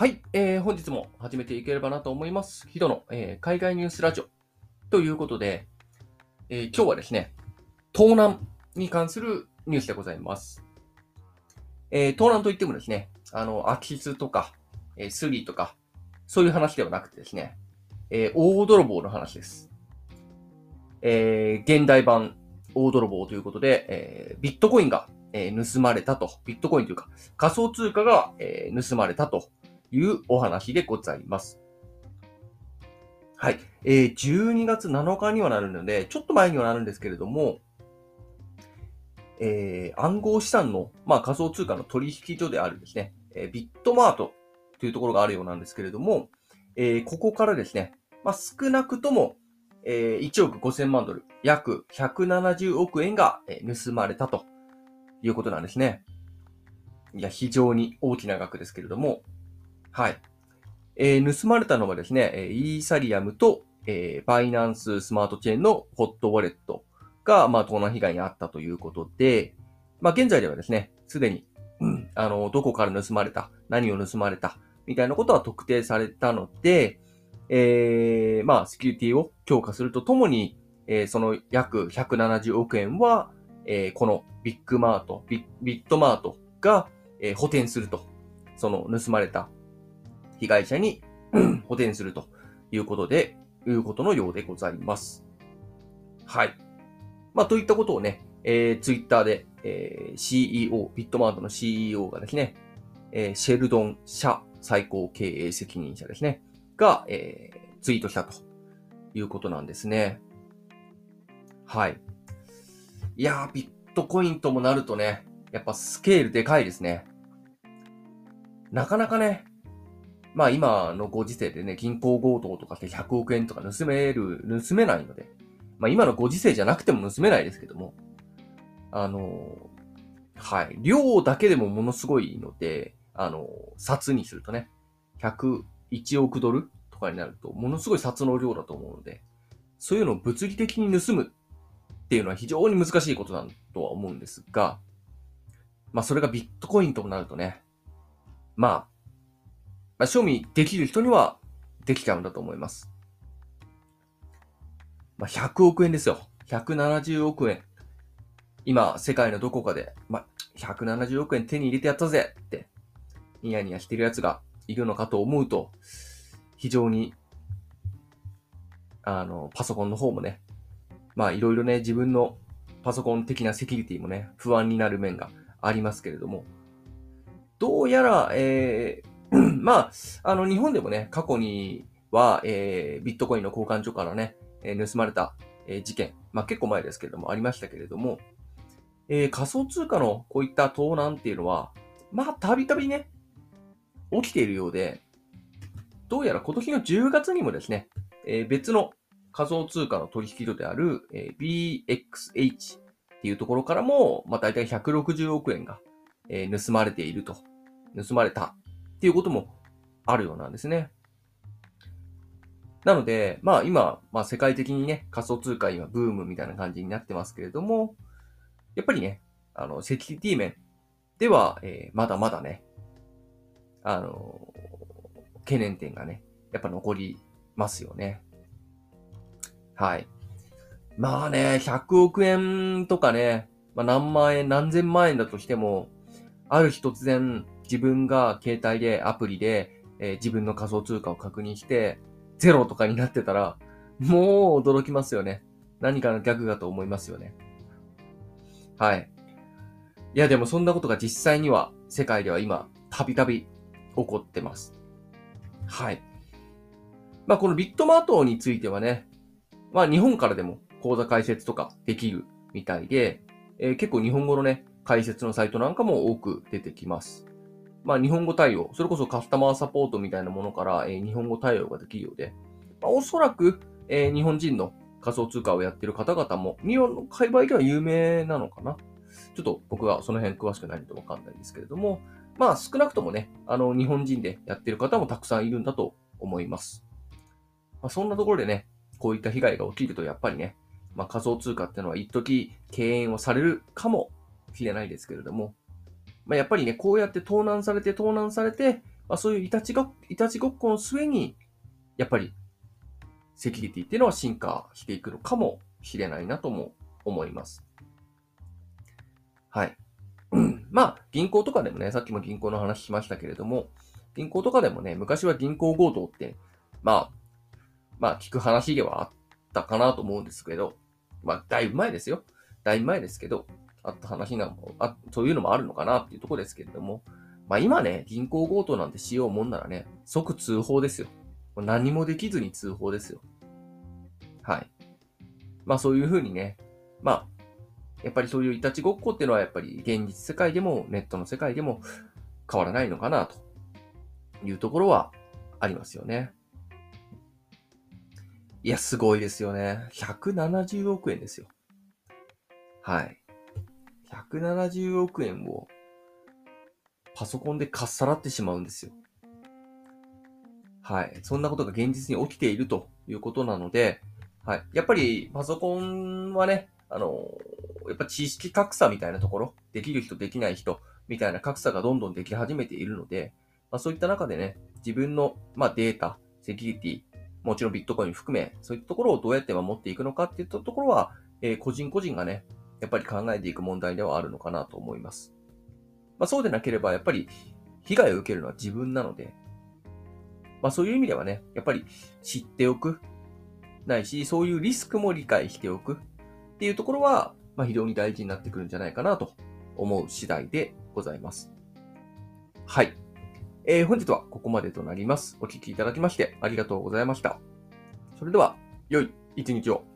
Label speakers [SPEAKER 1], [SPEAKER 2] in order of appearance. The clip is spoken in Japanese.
[SPEAKER 1] はい、えー本日も始めていければなと思います。ヒドの、えー海外ニュースラジオということで、えー今日はですね、盗難に関するニュースでございます。えー盗難といってもですね、あの、空き巣とか、えースリーとか、そういう話ではなくてですね、えー大泥棒の話です。えー現代版大泥棒ということで、えービットコインが、えー盗まれたと、ビットコインというか仮想通貨が、えー盗まれたというお話でございます。はい。えー12月7日にはなるので、ちょっと前にはなるんですけれども、えー暗号資産の、まあ、仮想通貨の取引所であるですね、えービットマートというところがあるようなんですけれども、えーここからですね、まあ、少なくとも、えー1億5000万ドル、約170億円が盗まれたということなんですね。いや、非常に大きな額ですけれども、はい。えー盗まれたのはですね、イーサリアムと、えーバイナンススマートチェーンのホットウォレットが、まあ、盗難被害に遭ったということで、まあ、現在ではですね、すでに、うんあの、どこから盗まれた、何を盗まれた、みたいなことは特定されたので、えー、まあ、セキュリティを強化するとともに、えーその約170億円は、えーこのビッグマート、ビビットマートが、えー補填すると。その盗まれた被害者にう ん補填するということで、いうことのようでございます。はい。まあ、といったことをね、えー、ツイッターで、えー CEO、ビットマートの CEO がですね、えーシェルドン社最高経営責任者ですね、が、えーツイートしたということなんですね。はい。いやー、ビットコインともなるとね、やっぱスケールでかいですね。なかなかね、まあ今のご時世でね、銀行強盗とかして100億円とか盗める、盗めないので、まあ今のご時世じゃなくても盗めないですけども、あの、はい、量だけでもものすごいので、あの、札にするとね、101億ドルとかになると、ものすごい札の量だと思うので、そういうのを物理的に盗むっていうのは非常に難しいことだとは思うんですが、まあそれがビットコインとなるとね、まあ、まあ、賞味できる人にはできちゃうんだと思います。まあ、100億円ですよ。170億円。今、世界のどこかで、まあ、170億円手に入れてやったぜって、ニヤニヤしてる奴がいるのかと思うと、非常に、あの、パソコンの方もね、まあ、いろいろね、自分のパソコン的なセキュリティもね、不安になる面がありますけれども、どうやら、えー、まあ、あの、日本でもね、過去には、えー、ビットコインの交換所からね、えー盗まれた、えー事件、まあ結構前ですけれども、ありましたけれども、えー仮想通貨のこういった盗難っていうのは、まあ、たびたびね、起きているようで、どうやら今年の10月にもですね、えー別の仮想通貨の取引所である、えー BXH っていうところからも、まあ大体160億円が、えー盗まれていると、盗まれたっていうこともあるようなんですね。なので、まあ今、まあ世界的にね、仮想通貨今ブームみたいな感じになってますけれども、やっぱりね、あの、セキュリティ面では、えーまだまだね、あの、懸念点がね、やっぱ残りますよね。はい。まあね、100億円とかね、まあ何万円、何千万円だとしても、ある日突然自分が携帯でアプリで、えー自分の仮想通貨を確認して、ゼロとかになってたら、もう驚きますよね。何かの逆だと思いますよね。はい。いやでもそんなことが実際には世界では今、たびたび起こってます。はい。まあこのビットマートについてはね、まあ日本からでも口座開設とかできるみたいで、えー結構日本語のね、解説のサイトなんかも多く出てきます。まあ日本語対応、それこそカスタマーサポートみたいなものから、えー日本語対応ができるようで、まあ、おそらく、えー日本人の仮想通貨をやってる方々も、日本の界隈では有名なのかな。ちょっと僕はその辺詳しくないのでわかんないんですけれども、まあ少なくともね、あの日本人でやってる方もたくさんいるんだと思います。まあ、そんなところでね、こういった被害が起きるとやっぱりね、まあ仮想通貨っていうのは一時敬遠をされるかもしれないですけれども、まあ、やっぱりね、こうやって盗難されて盗難されて、まあ、そういういたちが、いたちごっこの末に、やっぱり、セキュリティっていうのは進化していくのかもしれないなとも思います。はい。まあ、銀行とかでもね、さっきも銀行の話しましたけれども、銀行とかでもね、昔は銀行強盗って、まあ、まあ、聞く話ではあったかなと思うんですけど、まあ、だいぶ前ですよ。だいぶ前ですけど、あった話なのあ、そういうのもあるのかなっていうところですけれども、まあ今ね、銀行強盗なんてしようもんならね、即通報ですよ。何もできずに通報ですよ。はい。まあそういうふうにね、まあ、やっぱりそういういたちごっこっていうのはやっぱり現実世界でもネットの世界でも変わらないのかなというところはありますよね。いや、すごいですよね。170億円ですよ。はい。170億円をパソコンでかっさらってしまうんですよ。はい。そんなことが現実に起きているということなので、はい。やっぱりパソコンはね、あの、やっぱ知識格差みたいなところ、できる人できない人みたいな格差がどんどんでき始めているので、まあ、そういった中でね、自分の、まあ、データ、セキュリティ、もちろんビットコイン含め、そういったところをどうやって守っていくのかっていったところは、えー、個人個人がね、やっぱり考えていく問題ではあるのかなと思います。まあ、そうでなければ、やっぱり被害を受けるのは自分なので、まあそういう意味ではね、やっぱり知っておく、ないし、そういうリスクも理解しておくっていうところは、まあ非常に大事になってくるんじゃないかなと思う次第でございます。はい。えー、本日はここまでとなります。お聴きいただきましてありがとうございました。それでは、良い一日を。